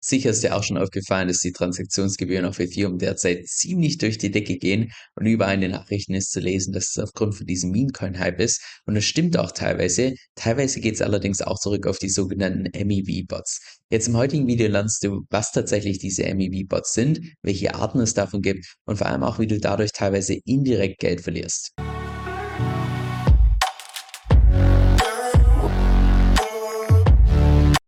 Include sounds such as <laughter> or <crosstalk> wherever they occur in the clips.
Sicher ist dir auch schon aufgefallen, dass die Transaktionsgebühren auf Ethereum derzeit ziemlich durch die Decke gehen und überall in den Nachrichten ist zu lesen, dass es aufgrund von diesem Meme-Coin-Hype ist. Und das stimmt auch teilweise. Teilweise geht es allerdings auch zurück auf die sogenannten MEV-Bots. Jetzt im heutigen Video lernst du, was tatsächlich diese MEV-Bots sind, welche Arten es davon gibt und vor allem auch, wie du dadurch teilweise indirekt Geld verlierst.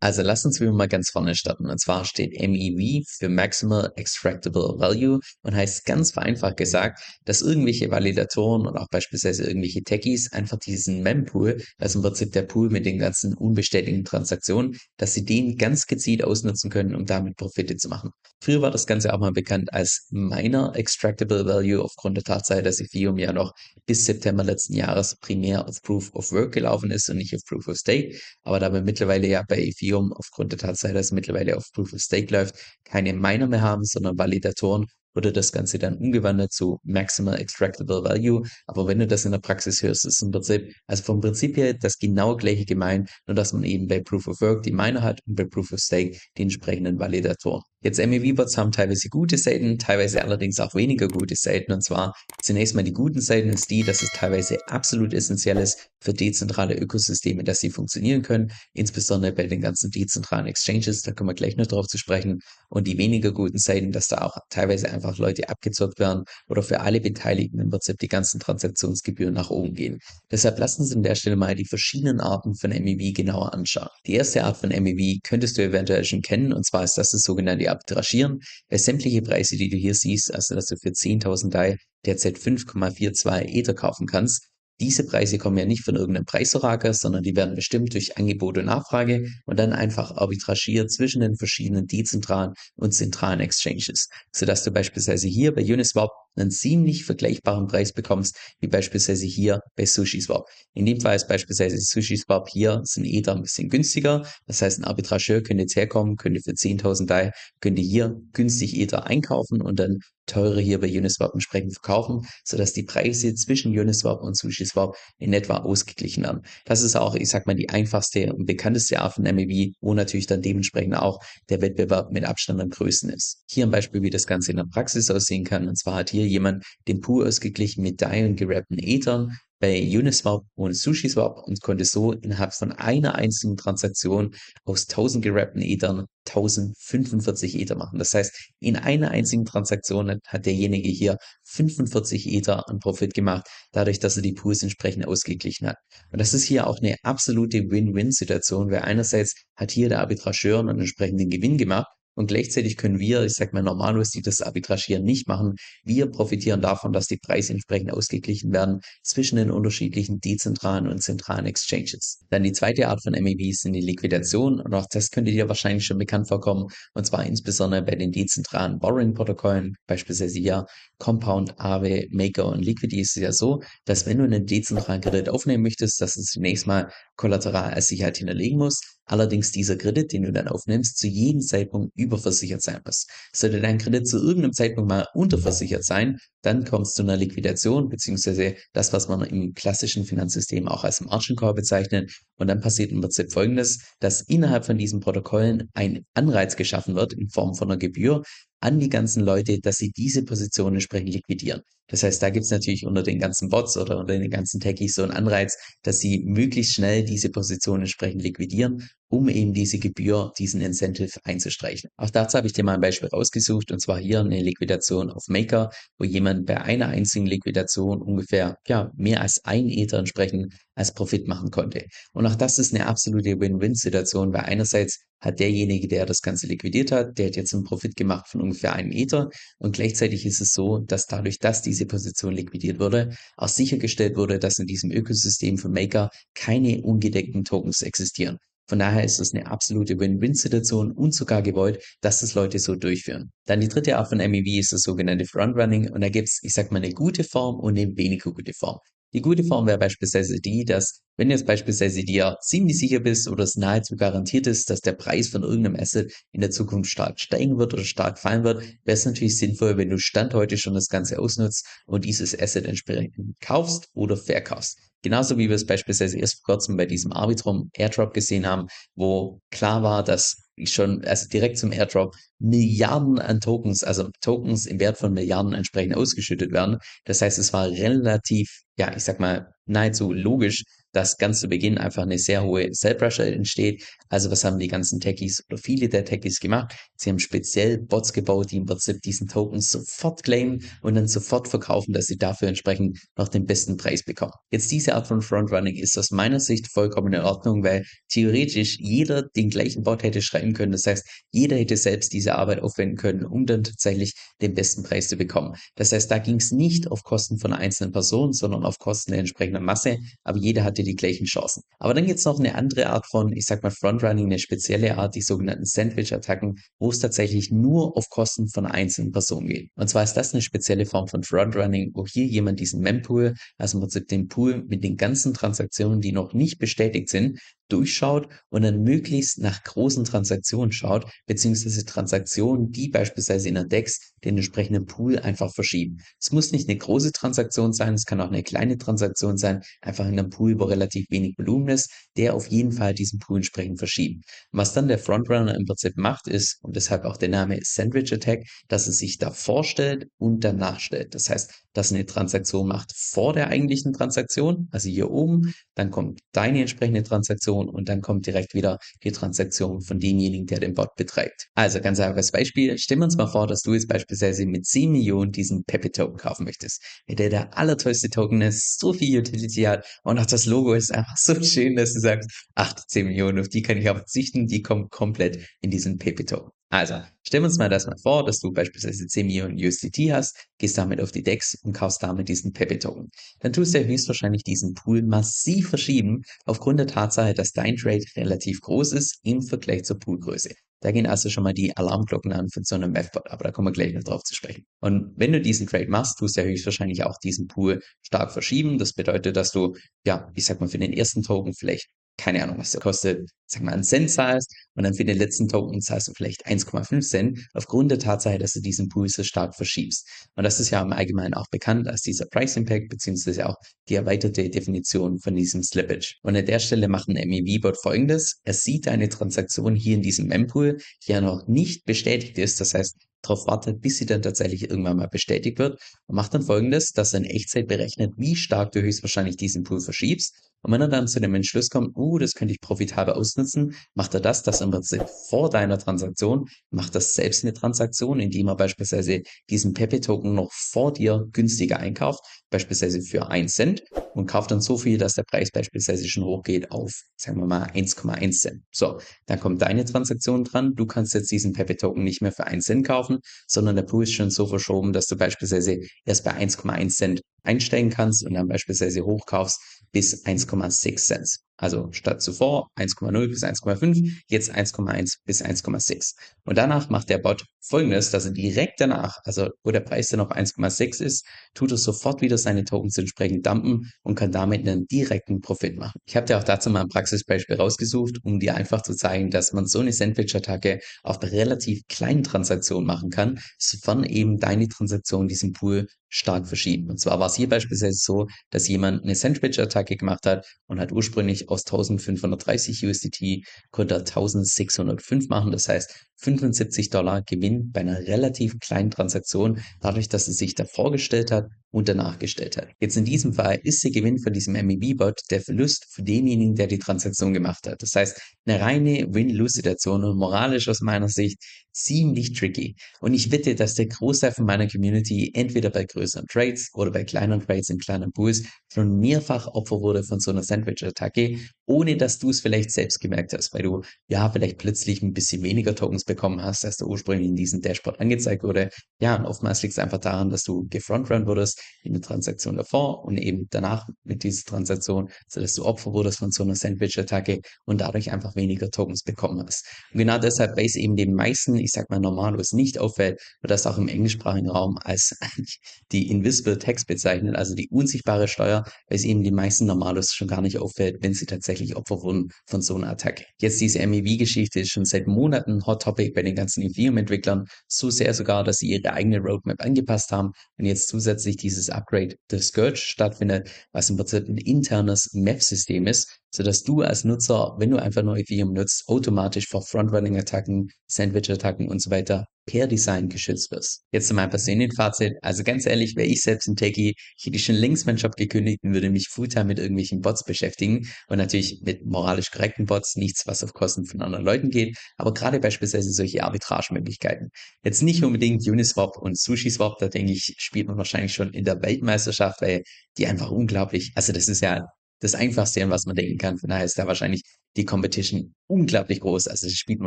Also lass uns wieder mal ganz vorne starten. Und zwar steht MEV für Maximal Extractable Value und heißt ganz vereinfacht gesagt, dass irgendwelche Validatoren und auch beispielsweise irgendwelche Techies einfach diesen Mempool, also im Prinzip der Pool mit den ganzen unbestätigten Transaktionen, dass sie den ganz gezielt ausnutzen können, um damit Profite zu machen. Früher war das Ganze auch mal bekannt als Miner Extractable Value aufgrund der Tatsache, dass Ethereum ja noch bis September letzten Jahres primär auf Proof of Work gelaufen ist und nicht auf Proof of Stake. Aber da wir mittlerweile ja bei Ethereum aufgrund der Tatsache, dass es mittlerweile auf Proof of Stake läuft, keine Miner mehr haben, sondern Validatoren, wurde das Ganze dann umgewandelt zu Maximal Extractable Value. Aber wenn du das in der Praxis hörst, ist im Prinzip, also vom Prinzip her das genau gleiche gemeint, nur dass man eben bei Proof of Work die Miner hat und bei Proof of Stake die entsprechenden Validatoren. Jetzt MEV-Bots haben teilweise gute Seiten, teilweise allerdings auch weniger gute Seiten. Und zwar zunächst mal die guten Seiten ist die, dass es teilweise absolut essentiell ist für dezentrale Ökosysteme, dass sie funktionieren können, insbesondere bei den ganzen dezentralen Exchanges, da kommen wir gleich noch drauf zu sprechen. Und die weniger guten Seiten, dass da auch teilweise einfach Leute abgezockt werden oder für alle Beteiligten im Prinzip die ganzen Transaktionsgebühren nach oben gehen. Deshalb lassen Sie an der Stelle mal die verschiedenen Arten von MEV genauer anschauen. Die erste Art von MEV könntest du eventuell schon kennen, und zwar ist das das sogenannte arbitragieren, weil sämtliche Preise, die du hier siehst, also dass du für 10.000 DAI derzeit 5,42 Ether kaufen kannst, diese Preise kommen ja nicht von irgendeinem Preisorakel, sondern die werden bestimmt durch Angebot und Nachfrage und dann einfach arbitragiert zwischen den verschiedenen dezentralen und zentralen Exchanges, sodass du beispielsweise hier bei Uniswap einen ziemlich vergleichbaren Preis bekommst, wie beispielsweise hier bei SushiSwap. In dem Fall ist beispielsweise SushiSwap hier sind Ether ein bisschen günstiger. Das heißt, ein Arbitrageur könnte jetzt herkommen, könnte für 10.000 DAI, könnte hier günstig Ether einkaufen und dann teure hier bei Uniswap entsprechend verkaufen, sodass die Preise zwischen Uniswap und SushiSwap in etwa ausgeglichen werden. Das ist auch, ich sag mal, die einfachste und bekannteste Art von MEV, wo natürlich dann dementsprechend auch der Wettbewerb mit Abstand am größten ist. Hier ein Beispiel, wie das Ganze in der Praxis aussehen kann. Und zwar hat hier jemand den Pool ausgeglichen mit und gerappten Ethern bei Uniswap und SushiSwap und konnte so innerhalb von einer einzigen Transaktion aus 1000 gerappten Ethern 1045 Ether machen. Das heißt, in einer einzigen Transaktion hat derjenige hier 45 Ether an Profit gemacht, dadurch, dass er die Pools entsprechend ausgeglichen hat. Und das ist hier auch eine absolute Win-Win-Situation, weil einerseits hat hier der Arbitrageur einen entsprechenden Gewinn gemacht und gleichzeitig können wir, ich sag mal normalos, die das Arbitragieren nicht machen, wir profitieren davon, dass die Preise entsprechend ausgeglichen werden zwischen den unterschiedlichen dezentralen und zentralen Exchanges. Dann die zweite Art von MEVs sind die Liquidation. Und auch das könnte dir wahrscheinlich schon bekannt vorkommen. Und zwar insbesondere bei den dezentralen Borrowing-Protokollen, beispielsweise hier Compound, Aave, Maker und Liquidity ist es ja so, dass wenn du einen dezentralen Kredit aufnehmen möchtest, dass du zunächst mal Kollateral als Sicherheit hinterlegen musst, allerdings dieser Kredit, den du dann aufnimmst, zu jedem Zeitpunkt überversichert sein muss. Sollte dein Kredit zu irgendeinem Zeitpunkt mal unterversichert sein, dann kommt es zu einer Liquidation, beziehungsweise das, was man im klassischen Finanzsystem auch als Margin Call bezeichnet. Und dann passiert im Prinzip Folgendes, dass innerhalb von diesen Protokollen ein Anreiz geschaffen wird in Form von einer Gebühr, an die ganzen Leute, dass sie diese Position entsprechend liquidieren. Das heißt, da gibt es natürlich unter den ganzen Bots oder unter den ganzen Techies so einen Anreiz, dass sie möglichst schnell diese Position entsprechend liquidieren, um eben diese Gebühr, diesen Incentive einzustreichen. Auch dazu habe ich dir mal ein Beispiel rausgesucht und zwar hier eine Liquidation auf Maker, wo jemand bei einer einzigen Liquidation ungefähr ja, mehr als ein Ether entsprechend als Profit machen konnte. Und auch das ist eine absolute Win-Win-Situation, weil einerseits hat derjenige, der das Ganze liquidiert hat, der hat jetzt einen Profit gemacht von ungefähr einem Ether und gleichzeitig ist es so, dass dadurch, dass diese Position liquidiert wurde, auch sichergestellt wurde, dass in diesem Ökosystem von Maker keine ungedeckten Tokens existieren. Von daher ist es eine absolute Win-Win-Situation und sogar gewollt, dass das Leute so durchführen. Dann die dritte Art von MEV ist das sogenannte Frontrunning und da gibt es, ich sag mal, eine gute Form und eine weniger gute Form. Die gute Form wäre beispielsweise die, dass wenn jetzt beispielsweise dir ziemlich sicher bist oder es nahezu garantiert ist, dass der Preis von irgendeinem Asset in der Zukunft stark steigen wird oder stark fallen wird, wäre es natürlich sinnvoll, wenn du Stand heute schon das Ganze ausnutzt und dieses Asset entsprechend kaufst oder verkaufst. Genauso wie wir es beispielsweise erst vor kurzem bei diesem Arbitrum Airdrop gesehen haben, wo klar war, dass schon, also direkt zum Airdrop, Milliarden an Tokens, also Tokens im Wert von Milliarden entsprechend ausgeschüttet werden. Das heißt, es war relativ, ja, ich sag mal, nahezu logisch, dass ganz zu Beginn einfach eine sehr hohe Sell Pressure entsteht. Also was haben die ganzen Techies oder viele der Techies gemacht? Sie haben speziell Bots gebaut, die im Prinzip diesen Token sofort claimen und dann sofort verkaufen, dass sie dafür entsprechend noch den besten Preis bekommen. Jetzt diese Art von Frontrunning ist aus meiner Sicht vollkommen in Ordnung, weil theoretisch jeder den gleichen Bot hätte schreiben können. Das heißt, jeder hätte selbst diese Arbeit aufwenden können, um dann tatsächlich den besten Preis zu bekommen. Das heißt, da ging es nicht auf Kosten von einzelnen Person, sondern auf Kosten der entsprechenden Masse, aber jeder hatte die gleichen Chancen. Aber dann gibt es noch eine andere Art von, ich sag mal, Frontrunning, eine spezielle Art, die sogenannten Sandwich-Attacken, wo es tatsächlich nur auf Kosten von einzelnen Person geht. Und zwar ist das eine spezielle Form von Frontrunning, wo hier jemand diesen Mempool, also im Prinzip den Pool mit den ganzen Transaktionen, die noch nicht bestätigt sind, durchschaut und dann möglichst nach großen Transaktionen schaut, beziehungsweise Transaktionen, die beispielsweise in der DEX den entsprechenden Pool einfach verschieben. Es muss nicht eine große Transaktion sein, es kann auch eine kleine Transaktion sein, einfach in einem Pool, wo relativ wenig Volumen ist, der auf jeden Fall diesen Pool entsprechend verschieben. was dann der Frontrunner im Prinzip macht, ist, und deshalb auch der Name Sandwich Attack, dass es sich da vorstellt und danach stellt. Das heißt, dass eine Transaktion macht vor der eigentlichen Transaktion, also hier oben, dann kommt deine entsprechende Transaktion und dann kommt direkt wieder die Transaktion von demjenigen, der den Bot betreibt. Also ganz einfaches Beispiel. Stellen wir uns mal vor, dass du jetzt beispielsweise mit 10 Millionen diesen Pepe Token kaufen möchtest. Der der allertollste Token ist, so viel Utility hat und auch das Logo ist einfach so schön, dass du sagst, ach, 10 Millionen, auf die kann ich auch verzichten, die kommen komplett in diesen Pepe Token. Also, stellen wir uns mal das mal vor, dass du beispielsweise 10 Millionen USDT hast, gehst damit auf die DEX und kaufst damit diesen Pepe Token. Dann tust du ja höchstwahrscheinlich diesen Pool massiv verschieben, aufgrund der Tatsache, dass dein Trade relativ groß ist im Vergleich zur Poolgröße. Da gehen also schon mal die Alarmglocken an für so einen Methbot, aber da kommen wir gleich noch drauf zu sprechen. Und wenn du diesen Trade machst, tust du ja höchstwahrscheinlich auch diesen Pool stark verschieben. Das bedeutet, dass du, ja, ich sag mal, für den ersten Token vielleicht keine Ahnung, was der kostet, sag mal, einen Cent zahlst und dann für den letzten Token zahlst du vielleicht 1,5 Cent aufgrund der Tatsache, dass du diesen Pool so stark verschiebst. Und das ist ja im Allgemeinen auch bekannt als dieser Price Impact, beziehungsweise auch die erweiterte Definition von diesem Slippage. Und an der Stelle macht ein MEV-Bot folgendes. Er sieht eine Transaktion hier in diesem Mempool, die ja noch nicht bestätigt ist. Das heißt, darauf wartet, bis sie dann tatsächlich irgendwann mal bestätigt wird und macht dann folgendes, dass er in Echtzeit berechnet, wie stark du höchstwahrscheinlich diesen Pool verschiebst und wenn er dann zu dem Entschluss kommt, uh, das könnte ich profitabel ausnutzen, macht er das, das im Prinzip vor deiner Transaktion, macht das selbst eine Transaktion, indem er beispielsweise diesen Pepe-Token noch vor dir günstiger einkauft, beispielsweise für 1 Cent und kauft dann so viel, dass der Preis beispielsweise schon hochgeht auf, sagen wir mal, 1,1 Cent. So, dann kommt deine Transaktion dran, du kannst jetzt diesen Pepe-Token nicht mehr für 1 Cent kaufen, sondern der Pool ist schon so verschoben, dass du beispielsweise erst bei 1,1 Cent einsteigen kannst und dann beispielsweise hochkaufst bis 1, $0.06 Also statt zuvor 1,0 bis 1,5, jetzt 1,1 bis 1,6. Und danach macht der Bot folgendes, dass er direkt danach, also wo der Preis dann auf 1,6 ist, tut er sofort wieder seine Tokens entsprechend dumpen und kann damit einen direkten Profit machen. Ich habe dir auch dazu mal ein Praxisbeispiel rausgesucht, um dir einfach zu zeigen, dass man so eine Sandwich-Attacke auf relativ kleinen Transaktionen machen kann, sofern eben deine Transaktion diesen Pool stark verschieben. Und zwar war es hier beispielsweise so, dass jemand eine Sandwich-Attacke gemacht hat und hat ursprünglich aus 1530 USDT konnte er 1605 machen. Das heißt, 75 Dollar Gewinn bei einer relativ kleinen Transaktion, dadurch, dass er sich davor gestellt hat und danach gestellt hat. Jetzt in diesem Fall ist der Gewinn von diesem MEV-Bot der Verlust für denjenigen, der die Transaktion gemacht hat. Das heißt, eine reine Win-Lose-Situation und moralisch aus meiner Sicht ziemlich tricky. Und ich wette, dass der Großteil von meiner Community entweder bei größeren Trades oder bei kleineren Trades in kleinen Pools schon mehrfach Opfer wurde von so einer Sandwich-Attacke, ohne dass du es vielleicht selbst gemerkt hast, weil du ja vielleicht plötzlich ein bisschen weniger Tokens bekommen hast, als der ursprünglich in diesem Dashboard angezeigt wurde. Ja, und oftmals liegt es einfach daran, dass du gefrontrun wurdest in der Transaktion davor und eben danach mit dieser Transaktion, sodass du Opfer wurdest von so einer Sandwich-Attacke und dadurch einfach weniger Tokens bekommen hast. Und genau deshalb, weil es eben den meisten, ich sag mal normalos nicht auffällt, wird das auch im englischsprachigen Raum als <laughs> die Invisible Tax bezeichnet, also die unsichtbare Steuer, weil es eben die meisten normalos schon gar nicht auffällt, wenn sie tatsächlich tatsächlich Opfer wurden von so einer Attacke. Jetzt diese MEV-Geschichte ist schon seit Monaten Hot Topic bei den ganzen Ethereum-Entwicklern, so sehr sogar, dass sie ihre eigene Roadmap angepasst haben und jetzt zusätzlich dieses Upgrade des Scourge stattfindet, was im Prinzip ein internes MEF-System ist, sodass du als Nutzer, wenn du einfach nur Ethereum nutzt, automatisch vor Frontrunning-Attacken, Sandwich-Attacken und so weiter per Design geschützt wirst. Jetzt zu meinem persönlichen Fazit. Also ganz ehrlich, wäre ich selbst ein Techie, ich hätte schon längst meinen Job gekündigt und würde mich fulltime mit irgendwelchen Bots beschäftigen und natürlich mit moralisch korrekten Bots, nichts, was auf Kosten von anderen Leuten geht, aber gerade beispielsweise solche Arbitragemöglichkeiten. Jetzt nicht unbedingt Uniswap und SushiSwap, da denke ich, spielt man wahrscheinlich schon in der Weltmeisterschaft, weil die einfach unglaublich, also das ist ja das Einfachste, an was man denken kann. Von daher ist da wahrscheinlich die Competition unglaublich groß. Also das spielt man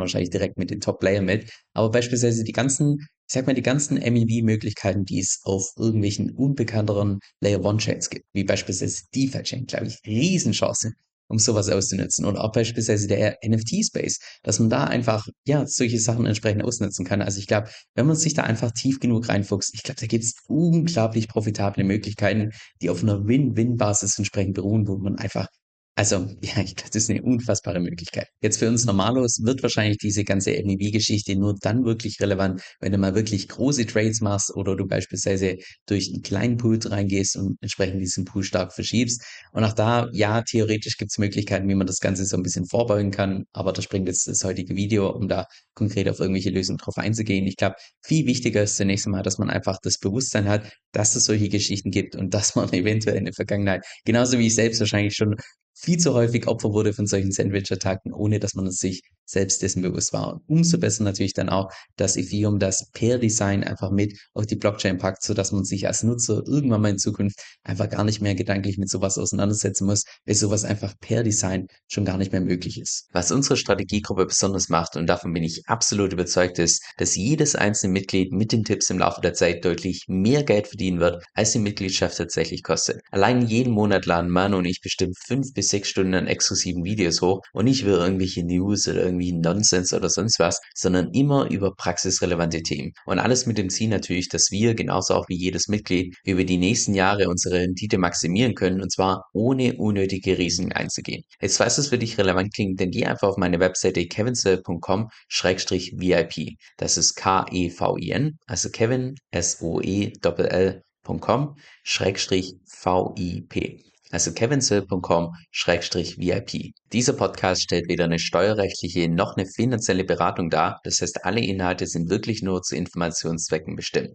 wahrscheinlich direkt mit den Top-Player mit. Aber beispielsweise die ganzen, ich sag mal, die ganzen MEV-Möglichkeiten, die es auf irgendwelchen unbekannteren Layer-One-Chains gibt, wie beispielsweise DeFi-Chain, glaube ich, Riesenchance um sowas auszunutzen. Oder auch beispielsweise der NFT-Space, dass man da einfach, ja, solche Sachen entsprechend ausnutzen kann. Also ich glaube, wenn man sich da einfach tief genug reinfuchst, ich glaube, da gibt es unglaublich profitable Möglichkeiten, die auf einer Win-Win-Basis entsprechend beruhen, wo man einfach also, <laughs> ja, ich glaube, das ist eine unfassbare Möglichkeit. Jetzt für uns Normalos wird wahrscheinlich diese ganze MEV-Geschichte nur dann wirklich relevant, wenn du mal wirklich große Trades machst oder du beispielsweise durch einen kleinen Pool reingehst und entsprechend diesen Pool stark verschiebst. Und auch da, ja, theoretisch gibt es Möglichkeiten, wie man das Ganze so ein bisschen vorbeugen kann, aber das bringt jetzt das heutige Video, um da konkret auf irgendwelche Lösungen drauf einzugehen. Ich glaube, viel wichtiger ist zunächst einmal, dass man einfach das Bewusstsein hat, dass es solche Geschichten gibt und dass man <laughs> eventuell in der Vergangenheit, genauso wie ich selbst wahrscheinlich schon viel zu häufig Opfer wurde von solchen Sandwich-Attacken, ohne dass man sich selbst dessen bewusst war. Und umso besser natürlich dann auch, dass Ethereum das per Design einfach mit auf die Blockchain packt, sodass man sich als Nutzer irgendwann mal in Zukunft einfach gar nicht mehr gedanklich mit sowas auseinandersetzen muss, weil sowas einfach per Design schon gar nicht mehr möglich ist. Was unsere Strategiegruppe besonders macht, und davon bin ich absolut überzeugt, ist, dass jedes einzelne Mitglied mit den Tipps im Laufe der Zeit deutlich mehr Geld verdienen wird, als die Mitgliedschaft tatsächlich kostet. Allein jeden Monat laden Manu und ich bestimmt fünf bis sechs Stunden an exklusiven Videos hoch und nicht über irgendwelche News oder irgendwie Nonsens oder sonst was, sondern immer über praxisrelevante Themen. Und alles mit dem Ziel natürlich, dass wir, genauso auch wie jedes Mitglied, über die nächsten Jahre unsere Rendite maximieren können und zwar ohne unnötige Risiken einzugehen. Jetzt falls es für dich relevant klingt, dann geh einfach auf meine Webseite kevinsoe.com-vip. Das ist K-E-V-I-N, also Kevin, S-O-E-L-L.com-vip also kevinsill.com-vip. Dieser Podcast stellt weder eine steuerrechtliche noch eine finanzielle Beratung dar. Das heißt, alle Inhalte sind wirklich nur zu Informationszwecken bestimmt.